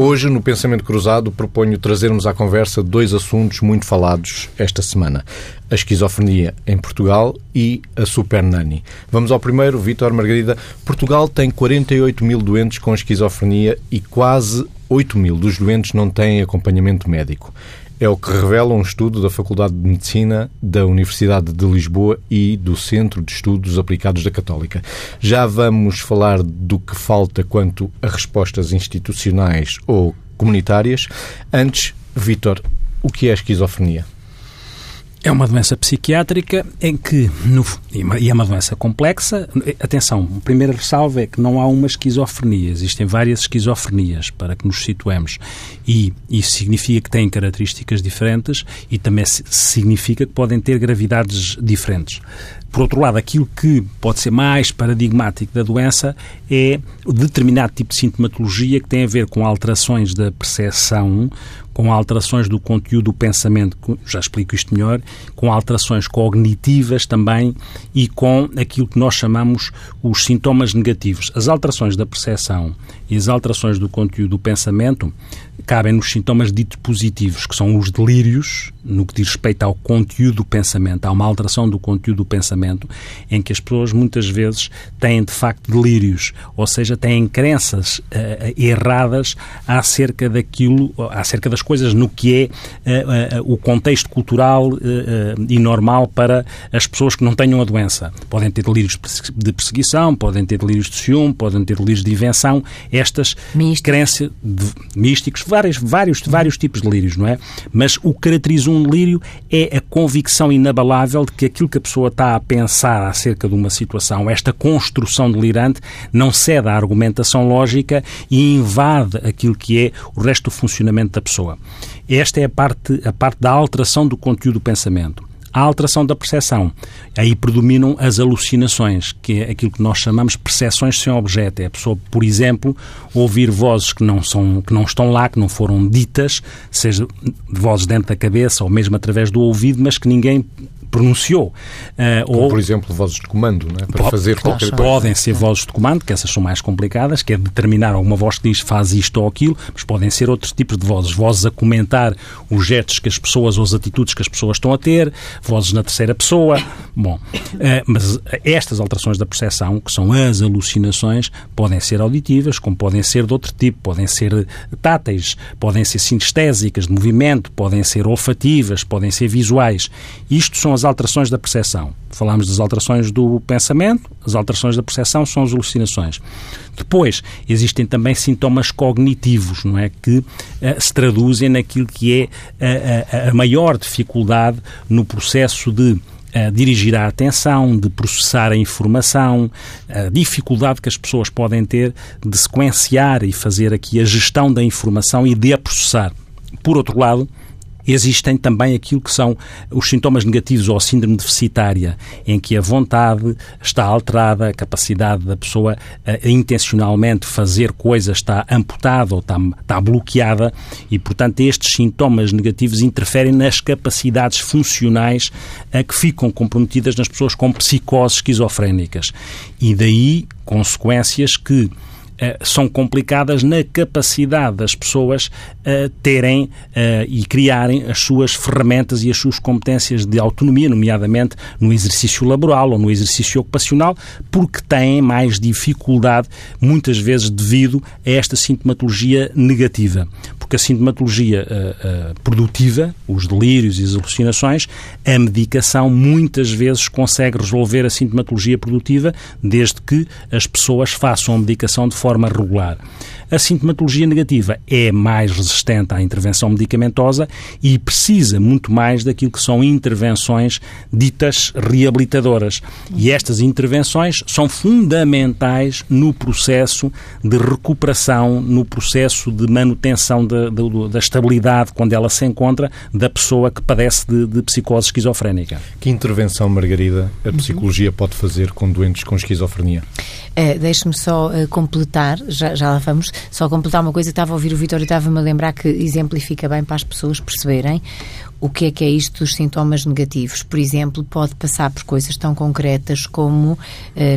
Hoje, no Pensamento Cruzado, proponho trazermos à conversa dois assuntos muito falados esta semana: a esquizofrenia em Portugal e a Super Nani. Vamos ao primeiro, Vítor Margarida. Portugal tem 48 mil doentes com esquizofrenia e quase 8 mil dos doentes não têm acompanhamento médico. É o que revela um estudo da Faculdade de Medicina da Universidade de Lisboa e do Centro de Estudos Aplicados da Católica. Já vamos falar do que falta quanto a respostas institucionais ou comunitárias. Antes, Vítor, o que é a esquizofrenia? É uma doença psiquiátrica em que, no, e é uma doença complexa. Atenção, a primeira ressalva é que não há uma esquizofrenia, existem várias esquizofrenias, para que nos situemos. E isso significa que têm características diferentes e também significa que podem ter gravidades diferentes. Por outro lado, aquilo que pode ser mais paradigmático da doença é determinado tipo de sintomatologia que tem a ver com alterações da percepção, com alterações do conteúdo do pensamento, já explico isto melhor, com alterações cognitivas também e com aquilo que nós chamamos os sintomas negativos. As alterações da percepção e as alterações do conteúdo do pensamento cabem nos sintomas ditos positivos, que são os delírios, no que diz respeito ao conteúdo do pensamento. Há uma alteração do conteúdo do pensamento em que as pessoas muitas vezes têm de facto delírios, ou seja, têm crenças uh, erradas acerca daquilo, acerca das coisas no que é uh, uh, o contexto cultural e normal para as pessoas que não tenham a doença. Podem ter delírios de perseguição, podem ter delírios de ciúme, podem ter delírios de invenção, estas crenças místicos, vários, vários, vários tipos de delírios, não é? Mas o caracteriza um delírio é a convicção inabalável de que aquilo que a pessoa está a pensar acerca de uma situação, esta construção delirante, não cede à argumentação lógica e invade aquilo que é o resto do funcionamento da pessoa. Esta é a parte, a parte da alteração do conteúdo do pensamento a alteração da percepção. Aí predominam as alucinações, que é aquilo que nós chamamos percepções sem objeto. É a pessoa, por exemplo, ouvir vozes que não, são, que não estão lá, que não foram ditas, seja vozes dentro da cabeça ou mesmo através do ouvido, mas que ninguém pronunciou. Uh, Como, ou, por exemplo, vozes de comando, não é? para pode, fazer qualquer coisa. Podem ser vozes de comando, que essas são mais complicadas, que é determinar alguma voz que diz faz isto ou aquilo, mas podem ser outros tipos de vozes. Vozes a comentar os gestos que as pessoas ou as atitudes que as pessoas estão a ter, vozes na terceira pessoa. Bom, uh, mas estas alterações da percepção, que são as alucinações, podem ser auditivas, como podem ser de outro tipo, podem ser táteis, podem ser sinestésicas, de movimento, podem ser olfativas, podem ser visuais. Isto são as alterações da percepção. Falámos das alterações do pensamento, as alterações da percepção são as alucinações. Depois, existem também sintomas cognitivos, não é? Que uh, se traduzem naquilo que é a, a, a maior dificuldade no processo de dirigir a atenção, de processar a informação, a dificuldade que as pessoas podem ter de sequenciar e fazer aqui a gestão da informação e de a processar. Por outro lado, Existem também aquilo que são os sintomas negativos ou síndrome deficitária, em que a vontade está alterada, a capacidade da pessoa a, a intencionalmente fazer coisas está amputada ou está, está bloqueada e, portanto, estes sintomas negativos interferem nas capacidades funcionais a que ficam comprometidas nas pessoas com psicoses esquizofrénicas. E daí consequências que eh, são complicadas na capacidade das pessoas uh, terem uh, e criarem as suas ferramentas e as suas competências de autonomia, nomeadamente no exercício laboral ou no exercício ocupacional, porque têm mais dificuldade, muitas vezes devido a esta sintomatologia negativa. Porque a sintomatologia produtiva, os delírios e as alucinações, a medicação muitas vezes consegue resolver a sintomatologia produtiva desde que as pessoas façam a medicação de forma regular. A sintomatologia negativa é mais resistente à intervenção medicamentosa e precisa muito mais daquilo que são intervenções ditas reabilitadoras. E estas intervenções são fundamentais no processo de recuperação, no processo de manutenção da, da, da estabilidade, quando ela se encontra, da pessoa que padece de, de psicose esquizofrénica. Que intervenção, Margarida, a psicologia pode fazer com doentes com esquizofrenia? Uh, Deixe-me só uh, completar, já, já lá vamos, só completar uma coisa. Estava a ouvir o Vitor e estava-me a lembrar que exemplifica bem para as pessoas perceberem o que é que é isto dos sintomas negativos? Por exemplo, pode passar por coisas tão concretas como uh,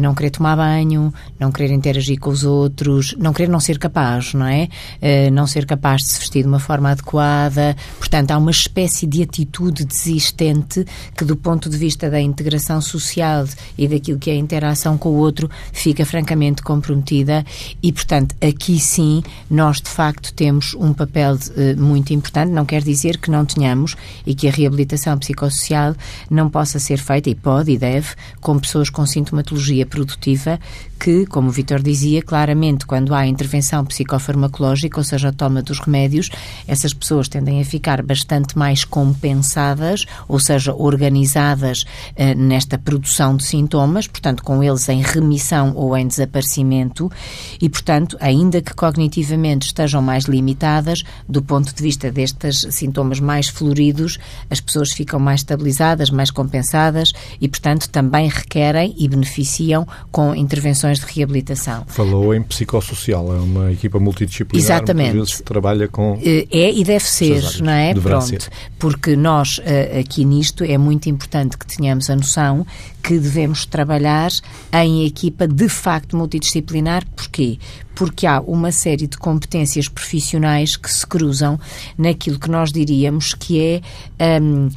não querer tomar banho, não querer interagir com os outros, não querer não ser capaz, não é? Uh, não ser capaz de se vestir de uma forma adequada. Portanto, há uma espécie de atitude desistente que, do ponto de vista da integração social e daquilo que é a interação com o outro, fica francamente comprometida e, portanto, aqui sim, nós de facto temos um papel uh, muito importante. Não quer dizer que não tenhamos e que a reabilitação psicossocial não possa ser feita, e pode e deve, com pessoas com sintomatologia produtiva que, como o Vitor dizia, claramente quando há intervenção psicofarmacológica, ou seja, a toma dos remédios, essas pessoas tendem a ficar bastante mais compensadas, ou seja, organizadas eh, nesta produção de sintomas, portanto, com eles em remissão ou em desaparecimento, e, portanto, ainda que cognitivamente estejam mais limitadas, do ponto de vista destes sintomas mais floridos, as pessoas ficam mais estabilizadas, mais compensadas e, portanto, também requerem e beneficiam com intervenções de reabilitação. Falou em psicossocial, é uma equipa multidisciplinar Exatamente. vezes que trabalha com... Eh, é e deve ser, não é? Pronto. Ser. Porque nós, eh, aqui nisto, é muito importante que tenhamos a noção que devemos trabalhar em equipa de facto multidisciplinar. Porquê? Porque há uma série de competências profissionais que se cruzam naquilo que nós diríamos que é um,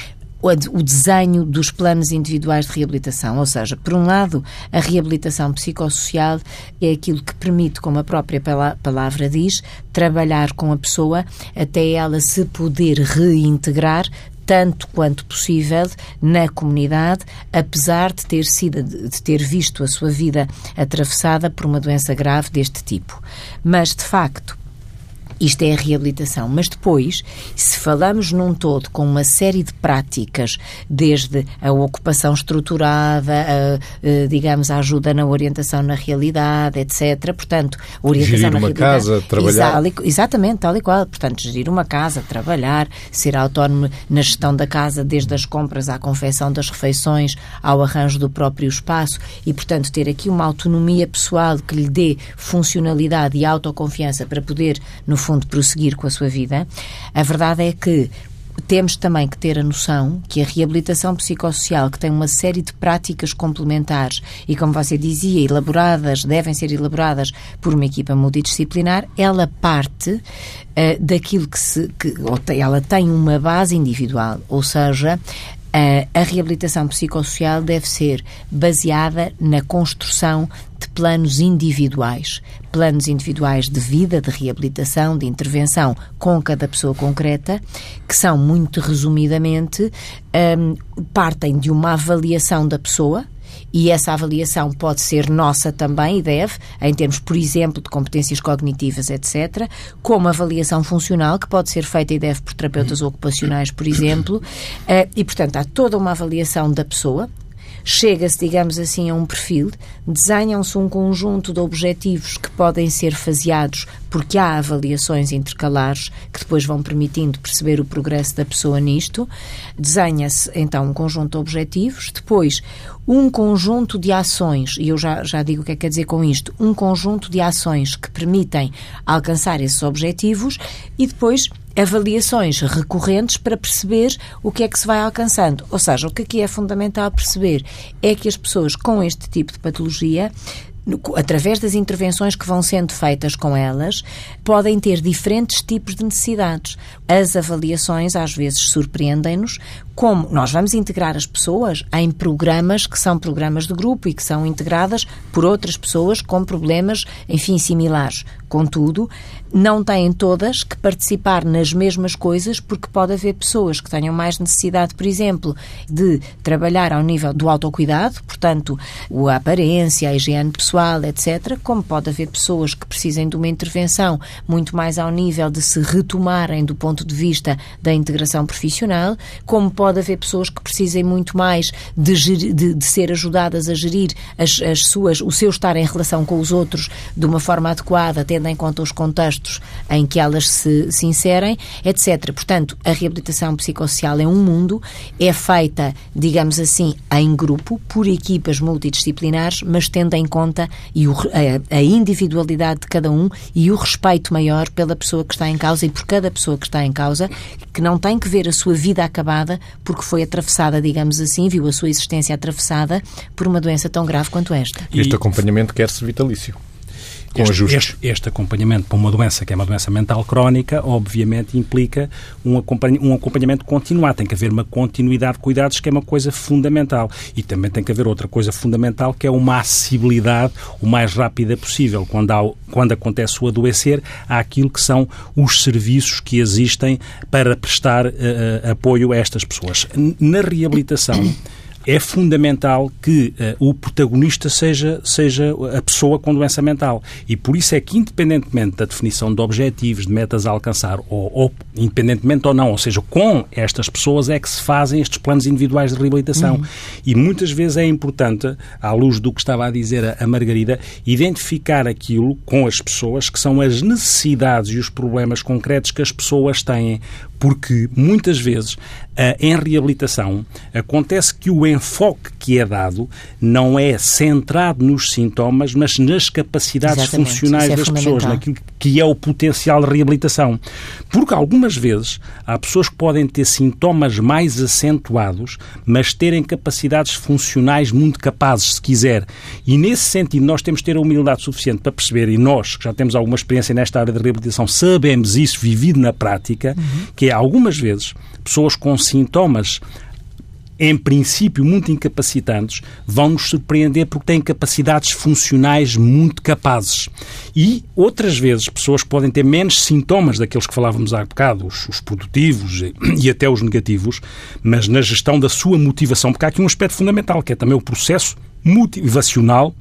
o desenho dos planos individuais de reabilitação. Ou seja, por um lado, a reabilitação psicossocial é aquilo que permite, como a própria palavra diz, trabalhar com a pessoa até ela se poder reintegrar tanto quanto possível na comunidade, apesar de ter sido de ter visto a sua vida atravessada por uma doença grave deste tipo. Mas de facto, isto é a reabilitação. Mas depois, se falamos num todo com uma série de práticas, desde a ocupação estruturada, a, a, digamos, a ajuda na orientação na realidade, etc. Portanto, orientação gerir na uma realidade. casa, trabalhar. exatamente, tal e qual. Portanto, gerir uma casa, trabalhar, ser autónomo na gestão da casa, desde as compras à confecção das refeições, ao arranjo do próprio espaço e, portanto, ter aqui uma autonomia pessoal que lhe dê funcionalidade e autoconfiança para poder, no fundo, prosseguir com a sua vida, a verdade é que temos também que ter a noção que a reabilitação psicossocial, que tem uma série de práticas complementares e, como você dizia, elaboradas, devem ser elaboradas por uma equipa multidisciplinar, ela parte uh, daquilo que se. Que, ela tem uma base individual, ou seja, a reabilitação psicossocial deve ser baseada na construção de planos individuais, planos individuais de vida, de reabilitação, de intervenção com cada pessoa concreta, que são muito resumidamente um, partem de uma avaliação da pessoa e essa avaliação pode ser nossa também e deve, em termos, por exemplo, de competências cognitivas, etc., como avaliação funcional, que pode ser feita e deve por terapeutas ocupacionais, por exemplo, eh, e, portanto, há toda uma avaliação da pessoa, chega-se, digamos assim, a um perfil, desenham-se um conjunto de objetivos que podem ser faseados porque há avaliações intercalares que depois vão permitindo perceber o progresso da pessoa nisto. Desenha-se então um conjunto de objetivos, depois um conjunto de ações, e eu já, já digo o que é que quer dizer com isto, um conjunto de ações que permitem alcançar esses objetivos e depois avaliações recorrentes para perceber o que é que se vai alcançando. Ou seja, o que aqui é fundamental perceber é que as pessoas com este tipo de patologia através das intervenções que vão sendo feitas com elas, podem ter diferentes tipos de necessidades. As avaliações às vezes surpreendem-nos, como nós vamos integrar as pessoas em programas que são programas de grupo e que são integradas por outras pessoas com problemas, enfim, similares. Contudo, não têm todas que participar nas mesmas coisas, porque pode haver pessoas que tenham mais necessidade, por exemplo, de trabalhar ao nível do autocuidado, portanto, a aparência, a higiene pessoal, etc., como pode haver pessoas que precisem de uma intervenção muito mais ao nível de se retomarem do ponto de vista da integração profissional, como pode haver pessoas que precisem muito mais de, de, de ser ajudadas a gerir as, as suas, o seu estar em relação com os outros de uma forma adequada, tendo em conta os contextos em que elas se, se inserem, etc. Portanto, a reabilitação psicossocial é um mundo, é feita, digamos assim, em grupo, por equipas multidisciplinares, mas tendo em conta e o, a, a, individualidade de cada um e o respeito maior pela pessoa que está em causa e por cada pessoa que está em causa, que não tem que ver a sua vida acabada porque foi atravessada, digamos assim, viu a sua existência atravessada por uma doença tão grave quanto esta. Este acompanhamento quer-se vitalício com este, ajustes. Este, este, acompanhamento para uma doença que é uma doença mental crónica, obviamente implica um, um acompanhamento continuado. Tem que haver uma continuidade de cuidados, que é uma coisa fundamental. E também tem que haver outra coisa fundamental, que é uma acessibilidade o mais rápida possível. Quando, há, quando acontece o adoecer, há aquilo que são os serviços que existem para prestar uh, apoio a estas pessoas. Na reabilitação é fundamental que uh, o protagonista seja, seja a pessoa com doença mental. E por isso é que, independentemente da definição de objetivos, de metas a alcançar, ou, ou independentemente ou não, ou seja, com estas pessoas é que se fazem estes planos individuais de reabilitação. Uhum. E muitas vezes é importante, à luz do que estava a dizer a, a Margarida, identificar aquilo com as pessoas que são as necessidades e os problemas concretos que as pessoas têm porque muitas vezes eh, em reabilitação acontece que o enfoque que é dado não é centrado nos sintomas, mas nas capacidades Exatamente. funcionais é das pessoas, naquilo que é o potencial de reabilitação. Porque algumas vezes há pessoas que podem ter sintomas mais acentuados, mas terem capacidades funcionais muito capazes, se quiser. E nesse sentido, nós temos que ter a humildade suficiente para perceber, e nós, que já temos alguma experiência nesta área de reabilitação, sabemos isso vivido na prática, uhum. que é algumas vezes, pessoas com sintomas em princípio muito incapacitantes, vão nos surpreender porque têm capacidades funcionais muito capazes. E outras vezes, pessoas que podem ter menos sintomas daqueles que falávamos há bocado, os, os produtivos e, e, até os negativos, mas na gestão da sua motivação, porque há aqui um aspecto fundamental, que é também o processo motivacional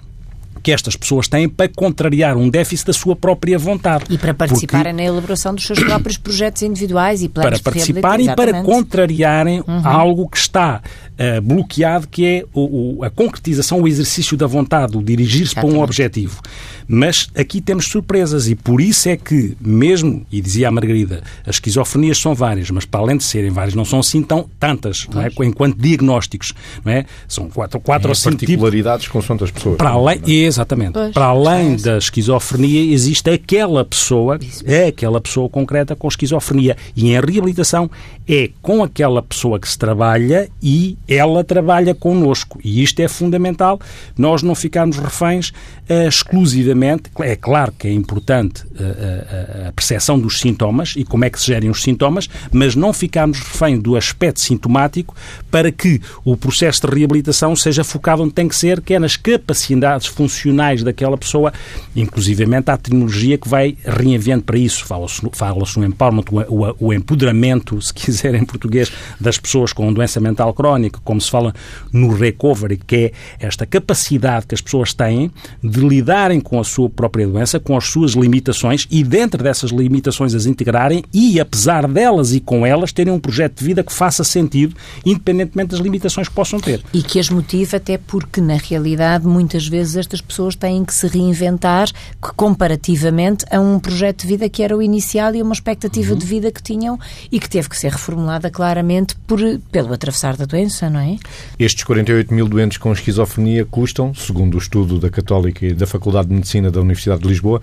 que estas pessoas têm para contrariar um déficit da sua própria vontade. E para participarem Porque... na elaboração dos seus próprios projetos individuais e planos Para participarem e para contrariarem uhum. algo que está uh, bloqueado, que é o, o, a concretização, o exercício da vontade, o dirigir-se para um objetivo. Mas aqui temos surpresas e por isso é que, mesmo, e dizia a Margarida, as esquizofrenias são várias, mas para além de serem várias, não são assim tão tantas, não é? enquanto diagnósticos. Não é? São quatro, quatro é, ou cinco particularidades tipos. consoante as pessoas. Para além, é? Exatamente. Pois, para além é da esquizofrenia, existe aquela pessoa, é aquela pessoa concreta com esquizofrenia. E em reabilitação é com aquela pessoa que se trabalha e ela trabalha connosco. E isto é fundamental, nós não ficarmos reféns uh, exclusivamente. É claro que é importante uh, a, a percepção dos sintomas e como é que se gerem os sintomas, mas não ficarmos refém do aspecto sintomático para que o processo de reabilitação seja focado onde tem que ser, que é nas capacidades funcionais daquela pessoa, inclusivamente a tecnologia que vai reenviando para isso. Fala-se fala no empowerment, o, o, o empoderamento, se quiser em português, das pessoas com doença mental crónica, como se fala no recovery, que é esta capacidade que as pessoas têm de lidarem com a sua própria doença, com as suas limitações e, dentro dessas limitações, as integrarem e, apesar delas e com elas, terem um projeto de vida que faça sentido, independentemente das limitações que possam ter. E que as motive, até porque, na realidade, muitas vezes estas pessoas têm que se reinventar comparativamente a um projeto de vida que era o inicial e uma expectativa uhum. de vida que tinham e que teve que ser reformulada claramente por, pelo atravessar da doença, não é? Estes 48 mil doentes com esquizofrenia custam, segundo o estudo da Católica da Faculdade de Medicina da Universidade de Lisboa,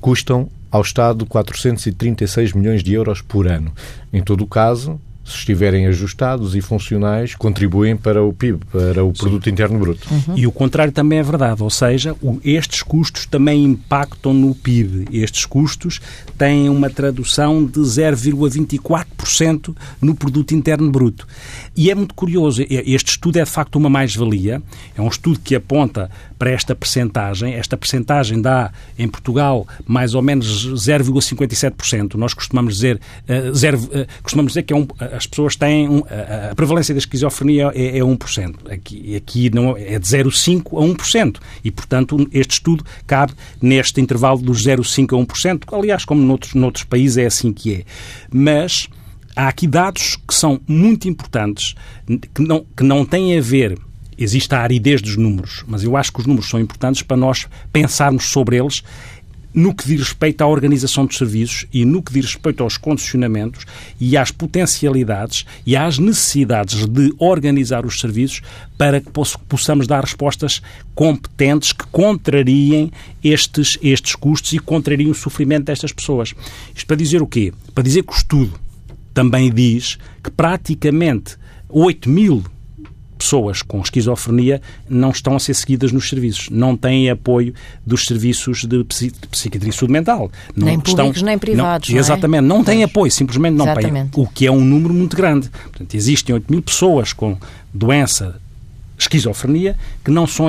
custam ao Estado 436 milhões de euros por ano. Em todo o caso, se estiverem ajustados e funcionais, contribuem para o PIB, para o Produto. Interno Bruto. Uhum. E o contrário também é verdade, ou seja, estes custos também impactam no PIB. Estes custos têm uma tradução de 0,24% no Produto Interno Bruto. E é muito curioso, este estudo é de facto uma mais-valia, é um estudo que aponta para esta percentagem. Esta percentagem dá, em Portugal, mais ou menos 0,57%. Nós costumamos dizer, uh, zero, uh, costumamos dizer que é um, as pessoas têm, um, a, a, prevalência da esquizofrenia é, é 1%. Aqui, aqui não, é de 0,5% a 1%. E, portanto, este estudo cabe neste intervalo dos 0,5% a 1%. Aliás, como noutros, noutros países é assim que é. Mas há aqui dados que são muito importantes, que não, que não têm a ver existe a aridez dos números, mas eu acho que os números são importantes para nós pensarmos sobre eles no que diz respeito à organização dos serviços e no que diz respeito aos condicionamentos e às potencialidades e às necessidades de organizar os serviços para que possamos dar respostas competentes que contrariem estes, estes custos e contrariem o sofrimento destas pessoas. Isto para dizer o quê? Para dizer que o estudo também diz que praticamente 8 mil pessoas com esquizofrenia não estão a ser seguidas nos serviços, não têm apoio dos serviços de, psi, de psiquiatria e saúde mental. Não nem estão, públicos nem privados. Não, não é? exatamente, não têm apoio, simplesmente não têm. O que é um número muito grande. Portanto, existem 8 mil pessoas com doença esquizofrenia que não são,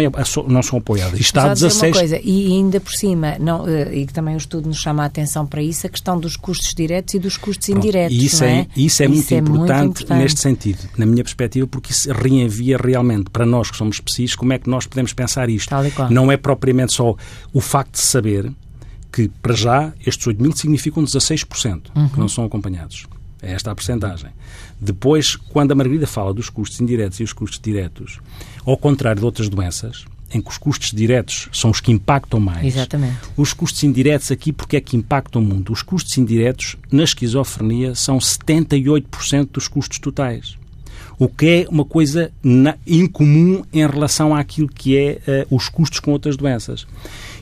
não são apoiadas. Está a 16... uma coisa, e ainda por cima, não, eh, e que também o estudo nos chama a atenção para isso, a questão dos custos diretos e dos custos Pronto, indiretos. E isso, é? é, isso, é, isso muito, é importante muito, importante neste sentido, na minha perspectiva, porque isso reenvia realmente para nós que somos especialistas como é que nós podemos pensar isto. Não é propriamente só o facto de saber que, para já, estes 8 mil significam 16% uhum. que não são acompanhados. É esta a percentagem. Depois, quando a Margarida fala dos custos indiretos e os custos diretos, ao contrário de outras doenças, em que os custos diretos são os que impactam mais. Exatamente. Os custos indiretos aqui, porque é que impactam muito? Os custos indiretos na esquizofrenia são 78% dos custos totais. O que é uma coisa incomum em relação àquilo que é uh, os custos com outras doenças.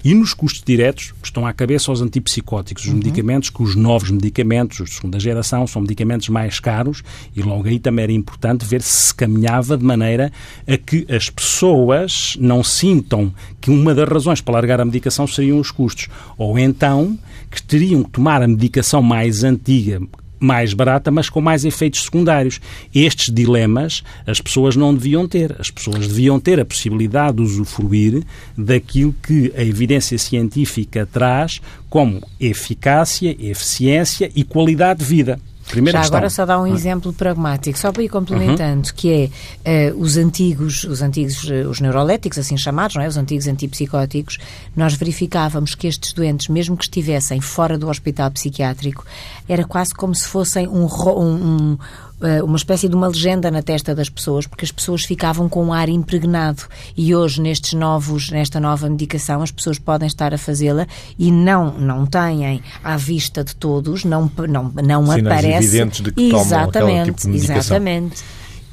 E nos custos diretos estão à cabeça os antipsicóticos, os uhum. medicamentos, que os novos medicamentos, os de segunda geração, são medicamentos mais caros e logo aí também era importante ver se se caminhava de maneira a que as pessoas não sintam que uma das razões para largar a medicação seriam os custos. Ou então que teriam que tomar a medicação mais antiga, mais barata, mas com mais efeitos secundários. Estes dilemas as pessoas não deviam ter. As pessoas deviam ter a possibilidade de usufruir daquilo que a evidência científica traz como eficácia, eficiência e qualidade de vida. Primeira Já questão. agora só dá um exemplo pragmático, só para ir complementando, uhum. que é uh, os antigos, os antigos, uh, os neuroléticos, assim chamados, não é? os antigos antipsicóticos, nós verificávamos que estes doentes, mesmo que estivessem fora do hospital psiquiátrico, era quase como se fossem um, um, eh, uma espécie de uma legenda na testa das pessoas, porque as pessoas ficavam com um ar impregnado. E hoje, nestes novos, nesta nova medicação, as pessoas podem estar a fazê-la e não, não têm à vista de todos, não, não, não Sinais aparece. evidentes de que exatamente, tipo de medicação. Exatamente.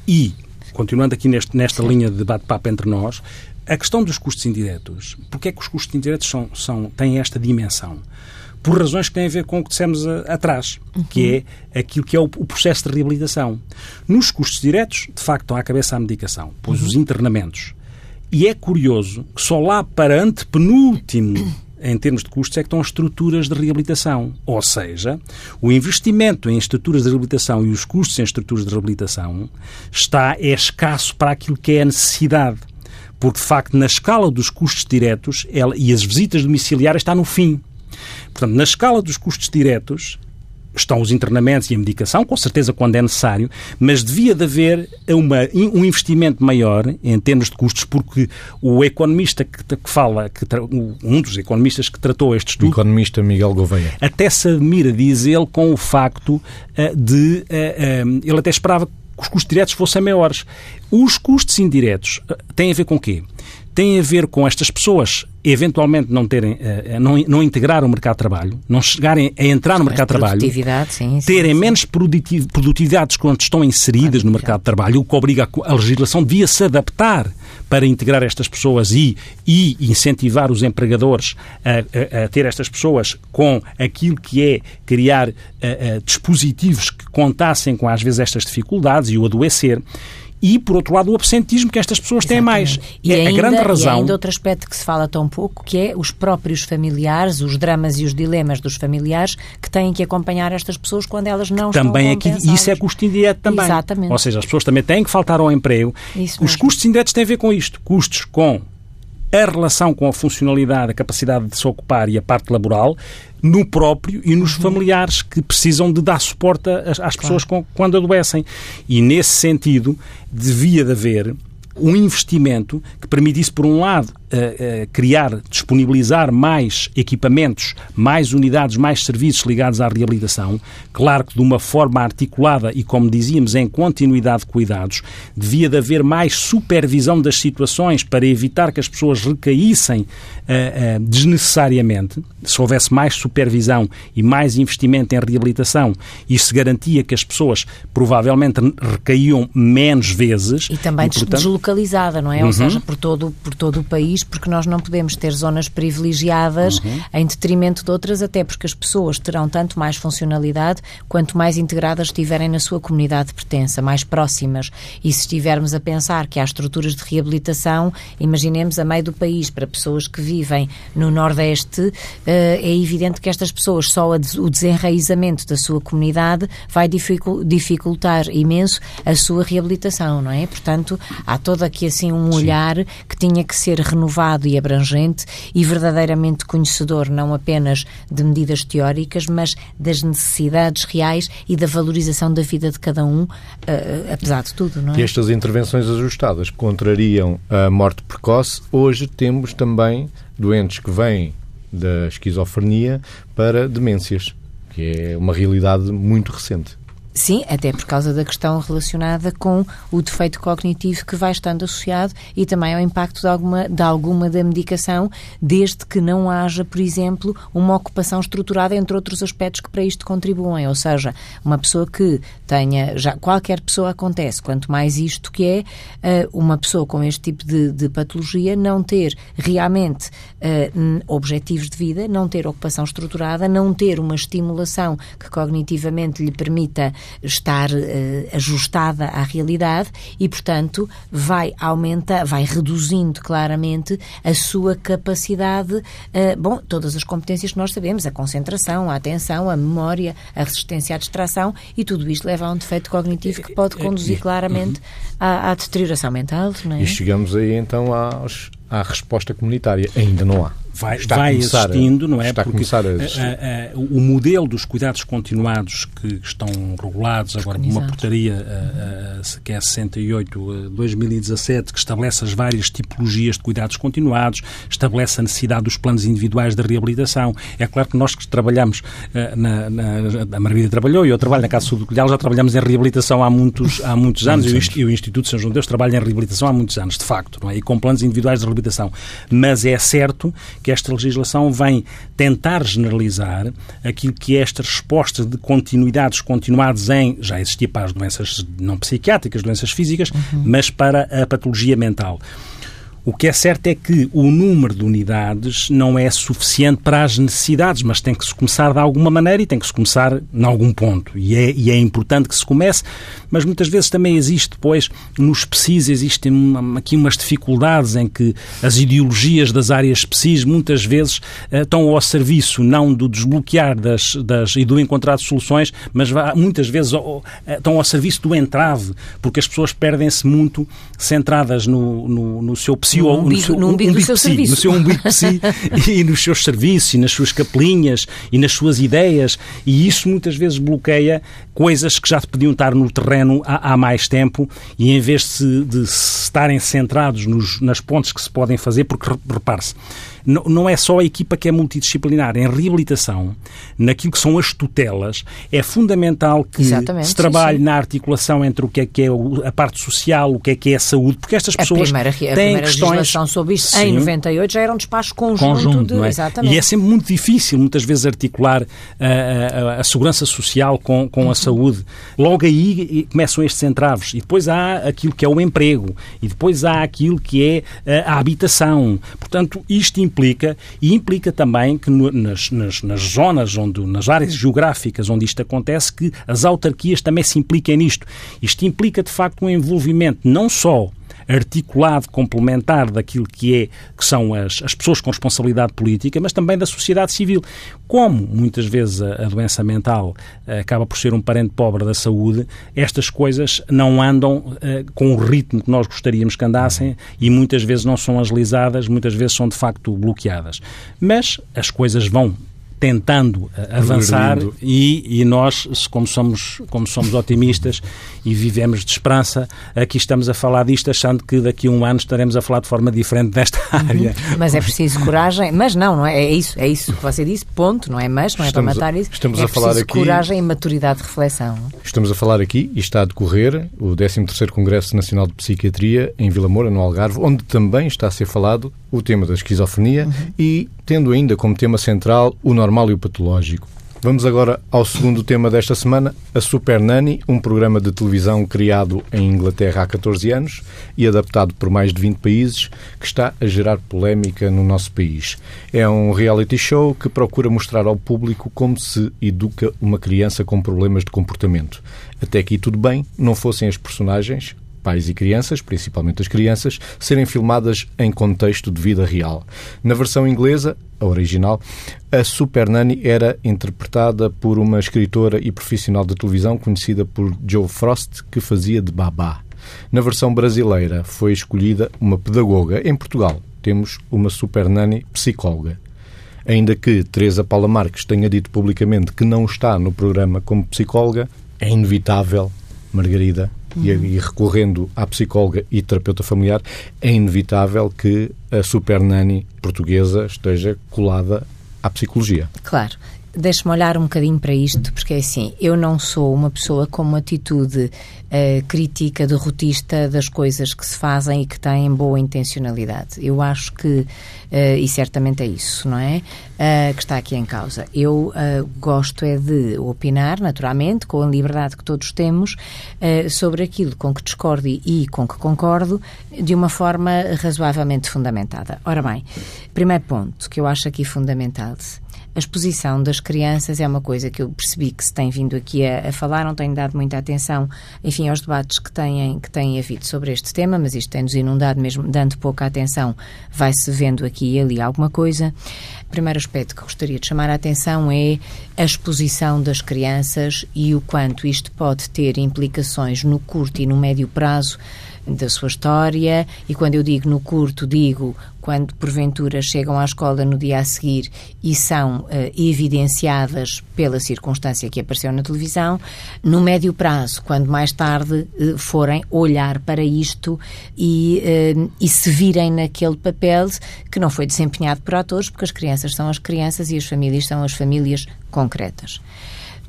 E, continuando aqui neste, nesta Sim. linha de bate-papo entre nós, a questão dos custos indiretos. Porquê é que os custos indiretos são, são, têm esta dimensão? por razões que têm a ver com o que dissemos a, atrás, uhum. que é aquilo que é o, o, processo de reabilitação. Nos custos diretos, de facto, estão à cabeça a medicação, pois uhum. os internamentos. E é curioso que só lá para antepenúltimo em termos de custos, é que estão as estruturas de reabilitação. Ou seja, o investimento em estruturas de reabilitação e os custos em estruturas de reabilitação está, é escasso para aquilo que é a necessidade. Porque, de facto, na escala dos custos diretos ela, e as visitas domiciliárias está no fim. Portanto, na escala dos custos diretos, estão os internamentos e a medicação, com certeza quando é necessário, mas devia de haver uma, um investimento maior em termos de custos, porque o economista que, que fala, que, um dos economistas que tratou este estudo... O economista Miguel Gouveia. Até se admira, diz ele, com o facto uh, de... Uh, uh, ele até esperava que os custos diretos fossem maiores. Os custos indiretos têm a ver com o quê? Tem a ver com estas pessoas eventualmente não terem, uh, não, não integrar o mercado de trabalho, não chegarem a entrar no mercado de trabalho, sim, sim, terem sim. menos produtividades quando estão inseridas no mercado de trabalho, o que obriga a, a legislação devia se adaptar para integrar estas pessoas e, e incentivar os empregadores a, a, a, ter estas pessoas com aquilo que é criar dispositivos que contassem com às vezes estas dificuldades e o adoecer e, por outro lado, o absentismo que estas pessoas têm mais. E é ainda, a grande razão. E ainda outro aspecto que se fala tão pouco, que é os próprios familiares, os dramas e os dilemas dos familiares que têm que acompanhar estas pessoas quando elas não também estão aqui Isso é custo indireto também. Exatamente. Ou seja, as pessoas também têm que faltar ao emprego. Os custos indiretos têm a ver com isto. Custos com a relação com a funcionalidade, a capacidade de se ocupar e a parte laboral, no próprio e nos uhum. familiares que precisam de dar suporte às, às pessoas com, quando adoecem. E nesse sentido, devia de haver um investimento que permitisse, por um lado, uh, criar, disponibilizar mais equipamentos, mais unidades, mais serviços ligados à reabilitação, claro que de uma forma articulada e, como dizíamos, em continuidade de cuidados, devia de haver mais supervisão das situações para evitar que as pessoas recaíssem uh, desnecessariamente. Se houvesse mais supervisão e mais investimento em reabilitação, isso garantia que as pessoas provavelmente recaíam menos vezes. E também e, portanto... deslocalizada, não é? Uhum. Ou seja, por todo, por todo o país, porque nós não podemos ter zonas privilegiadas uhum. em detrimento de outras, até porque as pessoas terão tanto mais funcionalidade quanto mais integradas estiverem na sua comunidade de pertença, mais próximas. E se estivermos a pensar que há estruturas de reabilitação, imaginemos a meio do país, para pessoas que vivem no Nordeste, eh, é evidente que estas pessoas, só o desenraizamento da sua comunidade vai dificultar imenso a sua reabilitação, não é? Portanto, há todo aqui assim um olhar Sim. que tinha que ser renovado e abrangente e verdadeiramente conhecedor não apenas de medidas teóricas, mas das necessidades reais e da valorização da vida de cada um, uh, apesar de tudo, não é? E estas intervenções ajustadas contrariam a morte precoce. Hoje temos também doentes que vêm da esquizofrenia para demências, que é uma realidade muito recente. Sim, até por causa da questão relacionada com o defeito cognitivo que vai estando associado e também ao impacto de alguma, de alguma da medicação, desde que não haja, por exemplo, uma ocupação estruturada, entre outros aspectos que para isto contribuem. Ou seja, uma pessoa que tenha, já qualquer pessoa acontece, quanto mais isto que é, eh, uma pessoa com este tipo de, de patologia não ter realmente uh, objetivos de vida, não ter ocupação estruturada, não ter uma estimulação que cognitivamente lhe permita estar uh, ajustada à realidade e, portanto, vai aumentar, vai reduzindo claramente a sua capacidade, uh, bom, todas as competências que nós sabemos, a concentração, a atenção, a memória, a resistência à distração e tudo isto leva a um defeito cognitivo que pode conduzir claramente à, à deterioração mental. É? E chegamos aí então aos, à resposta comunitária. Ainda não há vai, vai existindo, não é? Está Porque a a, a, o modelo dos cuidados continuados que estão regulados agora por uma portaria que é 68-2017, que estabelece as várias tipologias de cuidados continuados, estabelece a necessidade dos planos individuais de reabilitação. É claro que nós que trabalhamos, na, na, a Margarida trabalhou e eu trabalho na Casa Sul do Colhal, já trabalhamos em reabilitação há muitos, há muitos anos e o Instituto São João Deus trabalha em reabilitação há muitos anos, de facto, não é? E com planos individuais de reabilitação. Mas é certo que esta legislação vem tentar generalizar aquilo que é esta resposta de continuidades continuados em, já existia para as doenças não psiquiátricas, doenças físicas, uhum. mas para a patologia mental. O que é certo é que o número de unidades não é suficiente para as necessidades, mas tem que se começar de alguma maneira e tem que se começar em algum ponto. E é, e é importante que se comece, mas muitas vezes também existe depois, nos PSIs, existem aqui umas dificuldades em que as ideologias das áreas PSIs muitas vezes uh, estão ao serviço não do desbloquear das, das, e do encontrar soluções, mas muitas vezes uh, estão ao serviço do entrave, porque as pessoas perdem-se muito centradas no, no, no seu PSI no umbigo, no, seu, umbigo, umbigo seu psi, serviço. No seu umbigo psi, e nos seus serviços, e nas suas capelinhas, e nas suas ideias. E isso muitas vezes bloqueia coisas que já podiam estar no terreno há, há mais tempo e em vez de, de estarem centrados nos, nas pontes que se podem fazer, porque repare-se, não é só a equipa que é multidisciplinar. Em reabilitação, naquilo que são as tutelas, é fundamental que Exatamente, se trabalhe sim. na articulação entre o que é que é a parte social, o que é que é a saúde, porque estas pessoas a primeira, a têm primeira questões... sobre isto sim. em 98 já era um despacho conjunto, conjunto de... é? Exatamente. E é sempre muito difícil, muitas vezes, articular a, a, a segurança social com, com a saúde. Logo aí começam estes entraves. E depois há aquilo que é o emprego. E depois há aquilo que é a habitação. Portanto, isto implica, e implica também que no, nas, nas, nas, zonas, onde, nas áreas geográficas onde isto acontece, que as autarquias também se impliquem nisto. Isto implica, de facto, um envolvimento não só articulado, complementar daquilo que, é, que são as, as pessoas com responsabilidade política, mas também da sociedade civil. Como muitas vezes a, a doença mental uh, acaba por ser um parente pobre da saúde, estas coisas não andam uh, com o ritmo que nós gostaríamos que andassem e muitas vezes não são agilizadas, muitas vezes são de facto bloqueadas. Mas as coisas vão tentando avançar e, e, nós, como somos, como somos otimistas e vivemos de esperança, aqui estamos a falar disto achando que daqui a um ano estaremos a falar de forma diferente desta uhum. área. Mas é preciso coragem, mas não, não é? É isso, é isso que você disse, ponto, não é mas, não é estamos para matar isso. Estamos é a falar aqui, coragem e maturidade de reflexão. Estamos a falar aqui, e está a decorrer, o 13º Congresso Nacional de Psiquiatria em Vila Moura, no Algarve, onde também está a ser falado o tema da esquizofrenia uhum. e tendo ainda como tema central o normal e o patológico. Vamos agora ao segundo tema desta semana, a Super Nanny, um programa de televisão criado em Inglaterra há 14 anos e adaptado por mais de 20 países, que está a gerar polémica no nosso país. É um reality show que procura mostrar ao público como se educa uma criança com problemas de comportamento. Até aqui tudo bem, não fossem as personagens, pais e crianças, principalmente as crianças, serem filmadas em contexto de vida real. Na versão inglesa, a original, a Super Nanny era interpretada por uma escritora e profissional de televisão conhecida por Joe Frost, que fazia de babá. Na versão brasileira foi escolhida uma pedagoga. Em Portugal temos uma Super Nanny psicóloga. Ainda que Teresa Paula Marques tenha dito publicamente que não está no programa como psicóloga, é inevitável, Margarida, e, e, recorrendo à psicóloga e terapeuta familiar, é inevitável que a super nani portuguesa esteja colada à psicologia. Claro. Deixe-me olhar um bocadinho para isto, porque é assim, eu não sou uma pessoa com uma atitude uh, crítica, derrotista das coisas que se fazem e que têm boa intencionalidade. Eu acho que, uh, e certamente é isso, não é? Uh, que está aqui em causa. Eu gosto é de opinar, naturalmente, com a liberdade que todos temos, sobre aquilo com que discordo e com que concordo, de uma forma razoavelmente fundamentada. Ora bem, primeiro ponto que eu acho aqui fundamental a exposição das crianças é uma coisa que eu percebi que se tem vindo aqui a, a, falar, não tenho dado muita atenção, enfim, aos debates que têm, que têm havido sobre este tema, mas isto tem-nos inundado mesmo, dando pouca atenção, vai-se vendo aqui e ali alguma coisa. O primeiro aspecto que gostaria de chamar a atenção é a exposição das crianças e o quanto isto pode ter implicações no curto e no médio prazo da sua história, e quando eu digo no curto, digo quando porventura chegam à escola no dia a seguir e são uh, evidenciadas pela circunstância que apareceu na televisão, no médio prazo, quando mais tarde uh, forem olhar para isto e, uh, e se virem naquele papel que não foi desempenhado por atores, porque as crianças são as crianças e as famílias são as famílias concretas.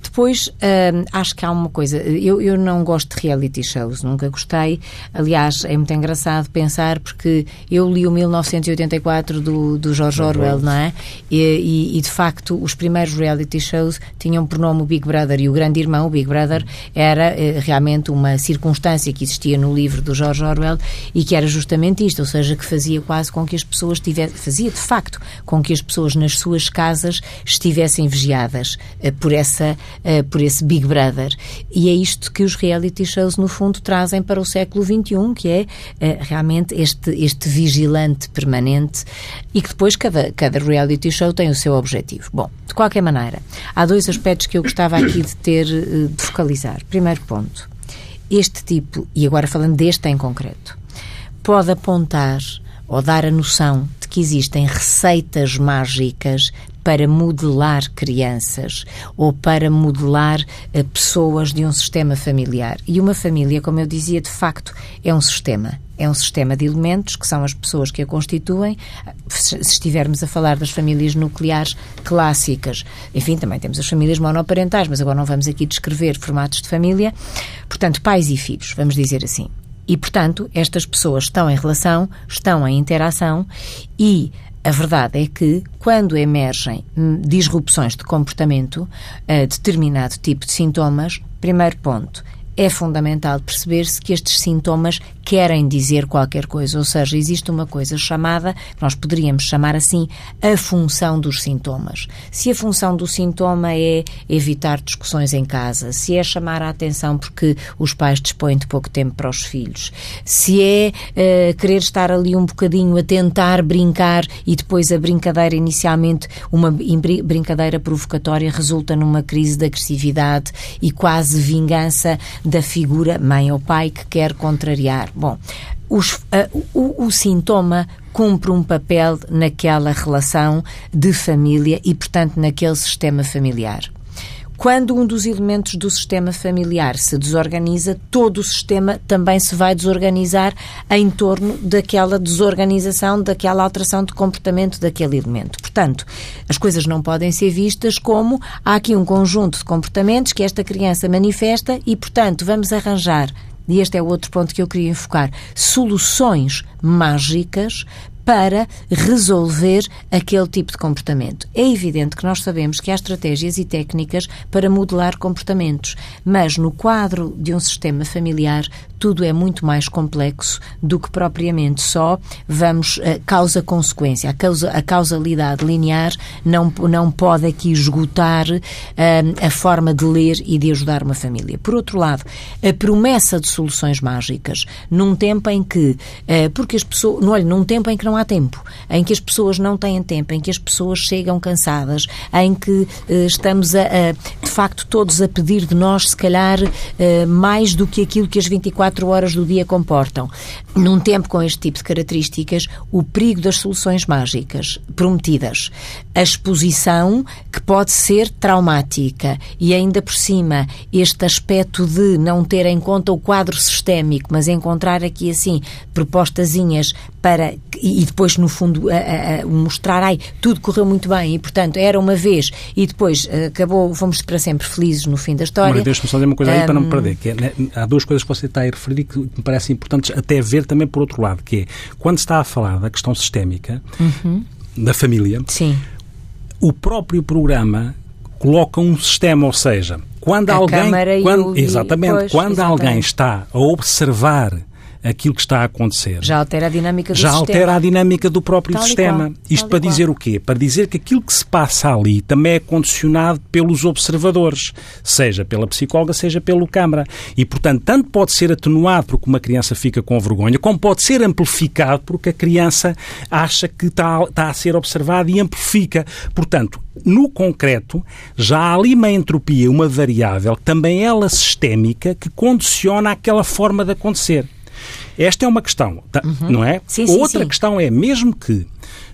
Depois, hum, acho que há uma coisa. Eu, eu não gosto de reality shows, nunca gostei. Aliás, é muito engraçado pensar porque eu li o 1984 do, do George Orwell, não é? E, e, de facto, os primeiros reality shows tinham por nome o Big Brother e o Grande Irmão, o Big Brother, era eh, realmente uma circunstância que existia no livro do George Orwell e que era justamente isto, ou seja, que fazia quase com que as pessoas tivessem, fazia de facto com que as pessoas nas suas casas estivessem vigiadas eh, por essa uh, por esse Big Brother. E é isto que os reality shows, no fundo, trazem para o século XXI, que é uh, realmente este, este vigilante permanente e que depois cada, cada reality show tem o seu objetivo. Bom, de qualquer maneira, há dois aspectos que eu gostava aqui de ter, uh, de focalizar. Primeiro ponto, este tipo, e agora falando deste em concreto, pode apontar ou dar a noção de que existem receitas mágicas para modelar crianças ou para modelar uh, pessoas de um sistema familiar. E uma família, como eu dizia, de facto é um sistema. É um sistema de elementos que são as pessoas que a constituem. Se estivermos a falar das famílias nucleares clássicas, enfim, também temos as famílias monoparentais, mas agora não vamos aqui descrever formatos de família. Portanto, pais e filhos, vamos dizer assim. E, portanto, estas pessoas estão em relação, estão em interação e a verdade é que, quando emergem hum, disrupções de comportamento, a determinado tipo de sintomas, primeiro ponto, é fundamental perceber-se que estes sintomas querem dizer qualquer coisa, ou seja, existe uma coisa chamada, nós poderíamos chamar assim, a função dos sintomas. Se a função do sintoma é evitar discussões em casa, se é chamar a atenção porque os pais dispõem de pouco tempo para os filhos, se é uh, querer estar ali um bocadinho a tentar brincar e depois a brincadeira inicialmente, uma brincadeira provocatória resulta numa crise de agressividade e quase vingança da figura mãe ou pai que quer contrariar. Bom, os, uh, o, o, sintoma cumpre um papel naquela relação de família e, portanto, naquele sistema familiar. Quando um dos elementos do sistema familiar se desorganiza, todo o sistema também se vai desorganizar em torno daquela desorganização, daquela alteração de comportamento daquele elemento. Portanto, as coisas não podem ser vistas como há aqui um conjunto de comportamentos que esta criança manifesta e, portanto, vamos arranjar e este é o outro ponto que eu queria enfocar, soluções mágicas para resolver aquele tipo de comportamento. É evidente que nós sabemos que há estratégias e técnicas para modelar comportamentos, mas no quadro de um sistema familiar tudo é muito mais complexo do que propriamente só vamos uh, causa-consequência. A, causa, a causalidade linear não, não pode aqui esgotar uh, a forma de ler e de ajudar uma família. Por outro lado, a promessa de soluções mágicas, num tempo em que, uh, porque as pessoas, olha, num tempo em que não há tempo, em que as pessoas não têm tempo, em que as pessoas chegam cansadas, em que estamos a, a, de facto todos a pedir de nós, se calhar, mais do que aquilo que as 24 24 horas do dia comportam. Num tempo com este tipo de características, o perigo das soluções mágicas prometidas, a exposição que pode ser traumática e ainda por cima este aspecto de não ter em conta o quadro sistémico, mas encontrar aqui assim propostazinhas para e depois no fundo a, a, mostrar ai tudo correu muito bem e portanto era uma vez e depois acabou fomos para sempre felizes no fim da história. Maria, deixa-me só dizer uma coisa aí um... para não me perder que é, né, há duas coisas que você está a referir que me parecem importantes até ver também por outro lado que é quando se está a falar da questão sistémica uhum. da família Sim. o próprio programa coloca um sistema ou seja quando a alguém quando, exatamente pois, quando exatamente. alguém está a observar aquilo que está a acontecer. Já altera a dinâmica do Já sistema. altera a dinâmica do próprio Tal sistema. qual, Isto tal para dizer qual. o quê? Para dizer que aquilo que se passa ali também é condicionado pelos observadores, seja pela psicóloga, seja pelo câmara. E, portanto, tanto pode ser atenuado porque uma criança fica com vergonha, como pode ser amplificado porque a criança acha que está, está a ser observada e amplifica. Portanto, no concreto, já há ali uma entropia, uma variável, também ela sistémica, que condiciona aquela forma de acontecer. Esta é uma questão, tá, Uhum. não é? Sim, sim, Outra sim. questão é, mesmo que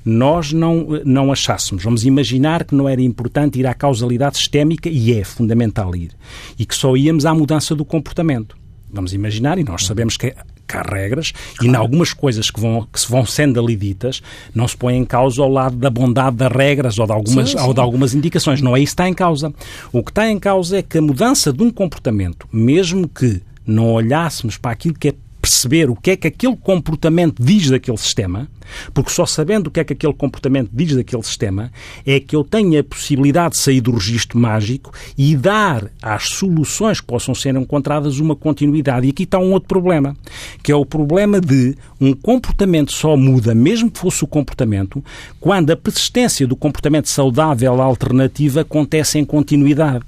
nós não, não achássemos, vamos imaginar que não era importante ir à causalidade sistémica, e é fundamental ir, e que só íamos à mudança do comportamento. Vamos imaginar, e nós sabemos que que há regras, e em algumas coisas que, vão, que se vão sendo ali ditas, não se põe em causa ao lado da bondade das regras ou de, algumas, Sim, sim. ou de algumas indicações. Não é isso que está em causa. O que está em causa é que a mudança de um comportamento, mesmo que não olhássemos para aquilo que é perceber o que é que aquele comportamento diz daquele sistema, porque só sabendo o que é que aquele comportamento diz daquele sistema é que eu tenho a possibilidade de sair do registro mágico e dar às soluções que possam ser encontradas uma continuidade. E aqui está um outro problema, que é o problema de um comportamento só muda, mesmo que fosse o comportamento, quando a persistência do comportamento saudável alternativo acontece em continuidade.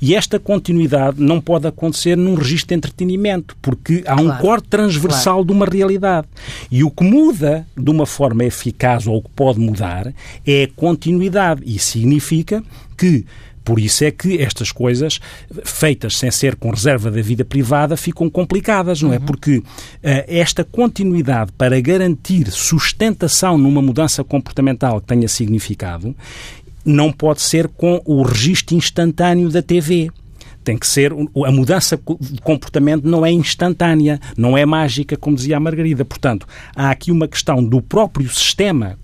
E esta continuidade não pode acontecer num registro de entretenimento, porque há um Claro, corte transversal de uma realidade. E o que muda de uma forma eficaz, ou o que pode mudar, é a continuidade. E significa que por isso é que estas coisas, feitas sem ser com reserva da vida privada, ficam complicadas, não é? Porque eh, esta continuidade para garantir sustentação numa mudança comportamental que tenha significado, não pode ser com o registro instantâneo da TV. Tem que ser. A mudança de comportamento não é instantânea, não é mágica, como dizia a Margarida. Portanto, há aqui uma questão do próprio sistema,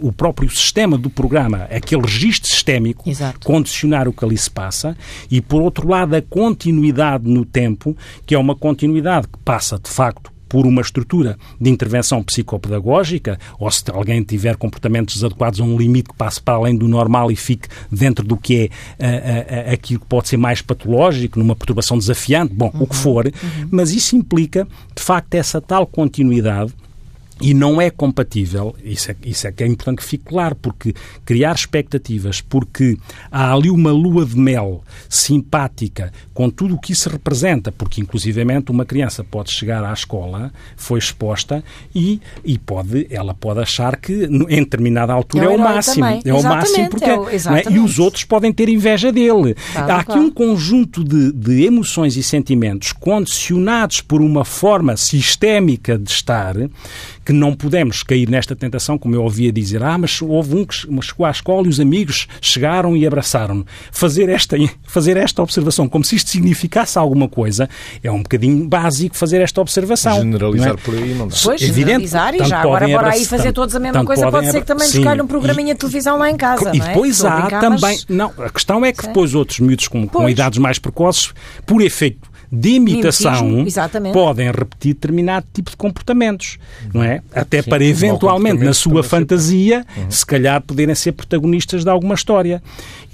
o próprio sistema do programa, aquele registro sistémico, Exato. condicionar o que ali se passa, e por outro lado, a continuidade no tempo, que é uma continuidade que passa, de facto, por uma estrutura de intervenção psicopedagógica, ou se alguém tiver comportamentos desadequados a um limite que passe para além do normal e fique dentro do que é aquilo que pode ser mais patológico, numa perturbação desafiante, bom, o que for, mas isso implica, de facto, essa tal continuidade e não é compatível, isso é, isso é que é importante que fique claro, porque criar expectativas, porque há ali uma lua de mel simpática com tudo o que isso representa, porque inclusivamente uma criança pode chegar à escola, foi exposta e, e pode, ela pode achar que em determinada altura É é, o o herói máximo. também. É o máximo porque é o- não é? e os outros podem ter inveja dele. E há aqui qual. um conjunto de, de emoções e sentimentos condicionados por uma forma sistémica de estar que não podemos cair nesta tentação, como eu ouvia dizer, ah, mas houve um que chegou à escola e os amigos chegaram e abraçaram-no. Fazer esta, fazer esta observação como se isto significasse alguma coisa é um bocadinho básico fazer esta observação. Generalizar é? por aí não dá. Pois, é generalizar e já agora bora aí fazer todos a mesma coisa, pode ser que também nos calhe um programinha de televisão lá em casa, E não é? depois há brincar, também... mas- Não, a questão é que Sim. depois outros miúdos com, com idades mais precoces, por efeito de imitação, Mimetismo, podem repetir determinado tipo de comportamentos, não é? Até para mau eventualmente, na sua fantasia, se calhar poderem ser protagonistas de alguma história.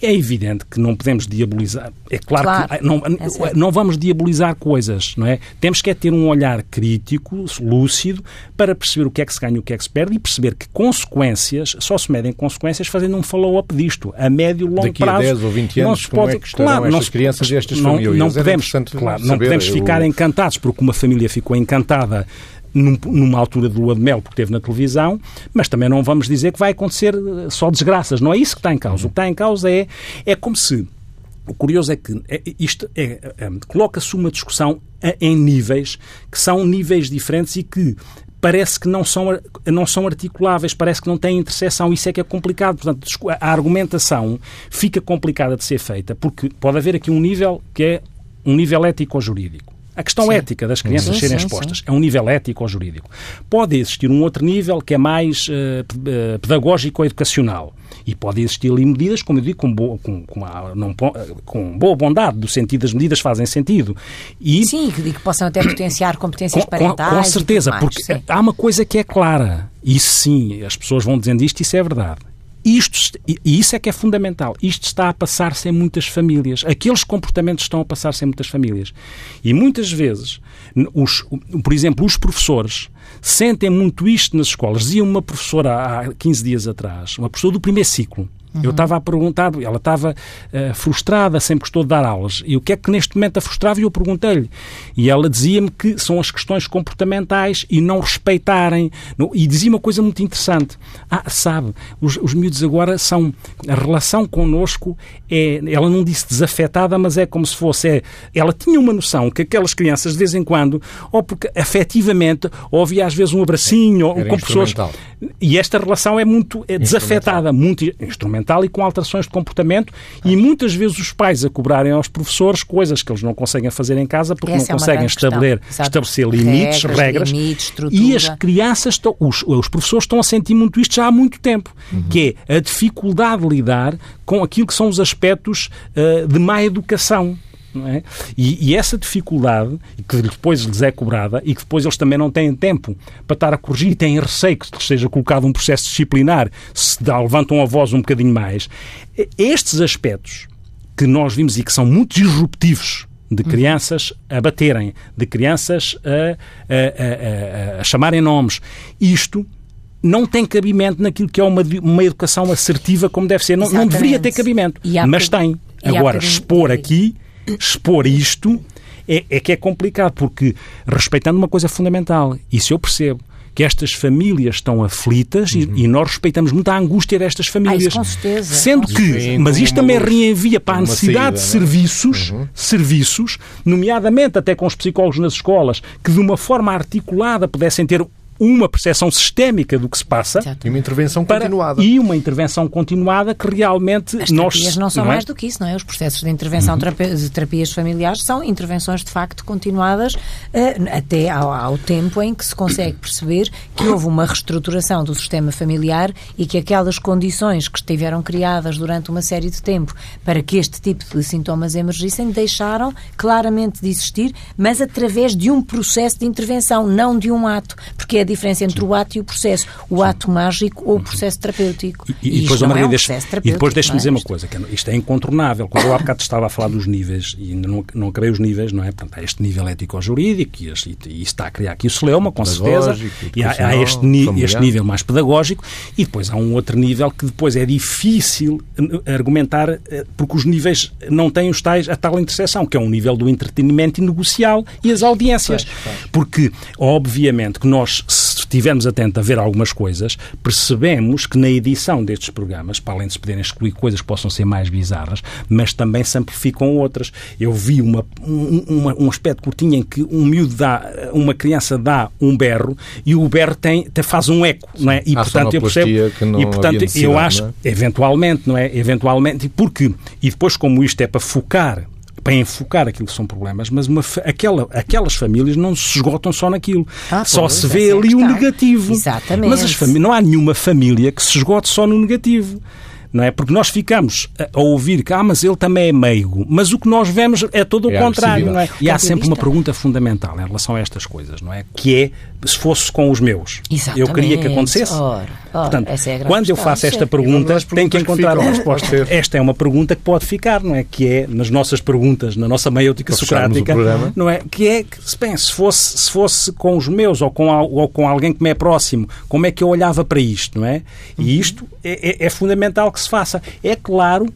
É evidente que não podemos diabolizar. É claro, Claro, que não, é não vamos diabolizar coisas, não é? Temos que é ter um olhar crítico, lúcido, para perceber o que é que se ganha e o que é que se perde e perceber que consequências, só se medem consequências fazendo um follow-up disto, a médio e longo Daqui a prazo. 10 ou 20 não anos, se como pode, é que estarão claro, não estas se- crianças e estas não, famílias? Não Era podemos, claro, não podemos eu- ficar encantados porque uma família ficou encantada num- numa altura de lua de mel porque teve na televisão, mas também não vamos dizer que vai acontecer eh, só desgraças. Não é isso que está em causa. O que está em causa é, é como se o curioso é que é- isto é, é, coloca-se uma discussão a- em níveis que são níveis diferentes e que parece que não são, ar- não são articuláveis, parece que não têm interseção. Isso é que é complicado. Portanto, a argumentação fica complicada de ser feita porque pode haver aqui um nível que é um nível ético-jurídico. A questão ética das crianças Sim, serem sim, expostas é um nível ético ou jurídico. Pode existir um outro nível que é mais eh, pedagógico ou educacional. E pode existir ali medidas, como eu digo, com boa, com, com, a- não eh, com boa bondade, do sentido das medidas fazem sentido. E Sim, que, que possam até potenciar competências com, parentais. com certeza, mais, porque sim. há uma coisa que é clara. Isso sim, as pessoas vão dizendo isto, isso é verdade. Isto, e isso é que é fundamental. Isto está a passar-se em muitas famílias. Aqueles comportamentos estão a passar-se em muitas famílias. E muitas vezes, os, por exemplo, os professores sentem muito isto nas escolas. Dizia uma professora há 15 dias atrás, uma professora do primeiro ciclo, eu estava a perguntar, ela estava eh, frustrada, sempre gostou de dar aulas. E o que é que neste momento a frustrava? E eu perguntei-lhe. E ela dizia-me que são as questões comportamentais e não respeitarem. E dizia uma coisa muito interessante. Ah, sabe, os, os miúdos agora são. A relação connosco é. Ela não disse desafetada, mas é como se fosse. É, ela tinha uma noção que aquelas crianças, de vez em quando, ou porque afetivamente, ou havia às vezes um abracinho, ou Era com pessoas. E esta relação é muito é desafetada, muito instrumental e com alterações de comportamento e muitas vezes os pais a cobrarem aos professores coisas que eles não conseguem fazer em casa porque Essa é não uma conseguem estabelecer, estabelecer limites, Regras, regras. limites, e as crianças, estão, os, os professores estão a sentir muito isto já há muito tempo, que é a dificuldade de lidar com aquilo que são os aspectos ah, de má educação. É? E, e essa dificuldade, que depois lhes é cobrada, e que depois eles também não têm tempo para estar a corrigir e têm receio que seja colocado um processo disciplinar se dá- levantam a voz um bocadinho mais, estes aspectos que nós vimos e que são muito disruptivos de crianças a baterem, de crianças a, a- a- a- chamarem nomes. Isto não tem cabimento naquilo que é uma, uma educação assertiva como deve ser. Não, não deveria ter cabimento, mas tem. Agora, expor aqui, expor isto, é, é que é complicado, porque respeitando uma coisa fundamental, isso eu percebo, que estas famílias estão aflitas e, e nós respeitamos muito a angústia destas famílias. Ah, isso com certeza, Sendo com que, certeza. mas isto também reenvia para a necessidade de saída, não é? serviços, serviços, nomeadamente até com os psicólogos nas escolas, que de uma forma articulada pudessem ter uma percepção sistémica do que se passa Exato. E uma intervenção para- continuada. e uma intervenção continuada que realmente As nós terapias não são é? mais do que isso, não é? Os processos de intervenção Uhum. de terapias familiares são intervenções de facto continuadas eh, até ao, ao tempo em que se consegue perceber que houve uma reestruturação do sistema familiar e que aquelas condições que estiveram criadas durante uma série de tempo para que este tipo de sintomas emergissem deixaram claramente de existir, mas através de um processo de intervenção, não de um ato, porque é diferença entre o ato e o processo, o ato mágico ou o processo terapêutico. E, e depois, isto a não é Maria, um deixa- e depois é? dizer uma coisa, que isto é incontornável. Quando eu há bocado estava a falar dos níveis, e ainda não, não acabei os níveis, não é? Portanto, há este nível ético-jurídico, e, este- e isso está a criar aqui o celeuma, com certeza, e há, há este, este nível mais pedagógico, e depois há um outro nível que depois é difícil eh, argumentar, eh, porque os níveis não têm os tais, a tal interseção, que é um nível do entretenimento e negocial e as audiências. Porque, obviamente, que nós, estivermos atentos a ver algumas coisas, percebemos que na edição destes programas, para além de se poderem excluir coisas que possam ser mais bizarras, mas também se amplificam outras. Eu vi uma, uma, um aspecto curtinho em que um miúdo dá, uma criança dá um berro e o berro tem, faz um eco, não é? E portanto eu percebo e portanto eu acho é? eventualmente, não é? Eventualmente, porque e depois como isto é para focar para enfocar aquilo que são problemas, mas uma, aquela, aquelas famílias não se esgotam só naquilo. Ah, só pois, se vê é ali o negativo. Exatamente. Mas as não há nenhuma família que se esgote só no negativo não é? Porque nós ficamos a ouvir que, ah, mas ele também é meigo, mas o que nós vemos é todo o é contrário, não é? E há sempre uma pergunta fundamental em relação a estas coisas, não é? Que é, se fosse com os meus, Exatamente. eu queria que acontecesse? Ora, ora, Portanto, é quando eu faço esta pergunta, tenho que encontrar uma resposta. Esta é uma pergunta que pode ficar, não é? Que é, nas nossas perguntas, na nossa meiótica socrática, não é? Que é, que, bem, se fosse, se fosse com os meus ou com, ou com alguém que me é próximo, como é que eu olhava para isto, não é? E uhum. isto é, é, é fundamental que que se faça. É claro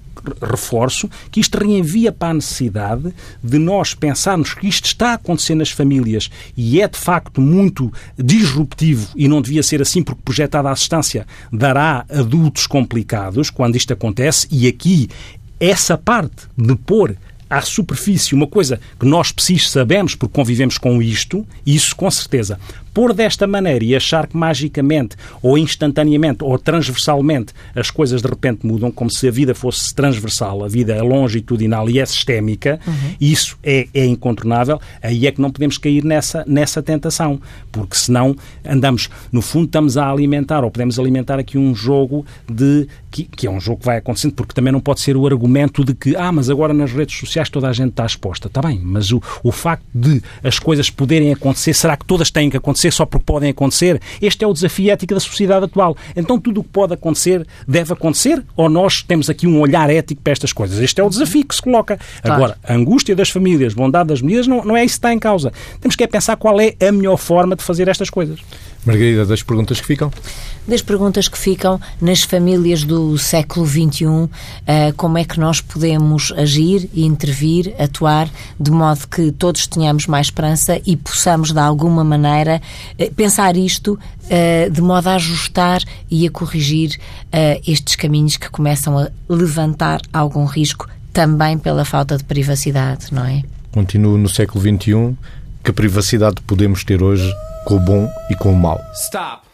reforço que isto reenvia para a necessidade de nós pensarmos que isto está a acontecer nas famílias e é de facto muito disruptivo e não devia ser assim porque projetada a assistência dará adultos complicados quando isto acontece e aqui essa parte de pôr à superfície uma coisa que nós psis sabemos porque convivemos com isto, isso com certeza pôr desta maneira e achar que magicamente ou instantaneamente ou transversalmente as coisas de repente mudam, como se a vida fosse transversal, a vida é longitudinal e é sistémica, uhum. isso é, é incontornável, aí é que não podemos cair nessa, nessa tentação, porque senão andamos, no fundo, estamos a alimentar ou podemos alimentar aqui um jogo de que, que, é um jogo que vai acontecendo, porque também não pode ser o argumento de que, ah, mas agora nas redes sociais toda a gente está exposta. Está bem, mas o, o facto de as coisas poderem acontecer, será que todas têm que acontecer? só porque podem acontecer. Este é o desafio ético da sociedade atual. Então tudo o que pode acontecer deve acontecer ou nós temos aqui um olhar ético para estas coisas? Este é o desafio que se coloca. Claro. Agora, a angústia das famílias, bondade das medidas, não, não é isso que está em causa. Temos que é pensar qual é a melhor forma de fazer estas coisas. Margarida, das perguntas que ficam? Das perguntas que ficam nas famílias do século XXI, eh, como é que nós podemos agir intervir, atuar, de modo que todos tenhamos mais esperança e possamos, de alguma maneira, eh, pensar isto eh, de modo a ajustar e a corrigir estes caminhos que começam a levantar algum risco também pela falta de privacidade, não é? Continuo no século XXI. Que privacidade podemos ter hoje com o bom e com o mal. Stop.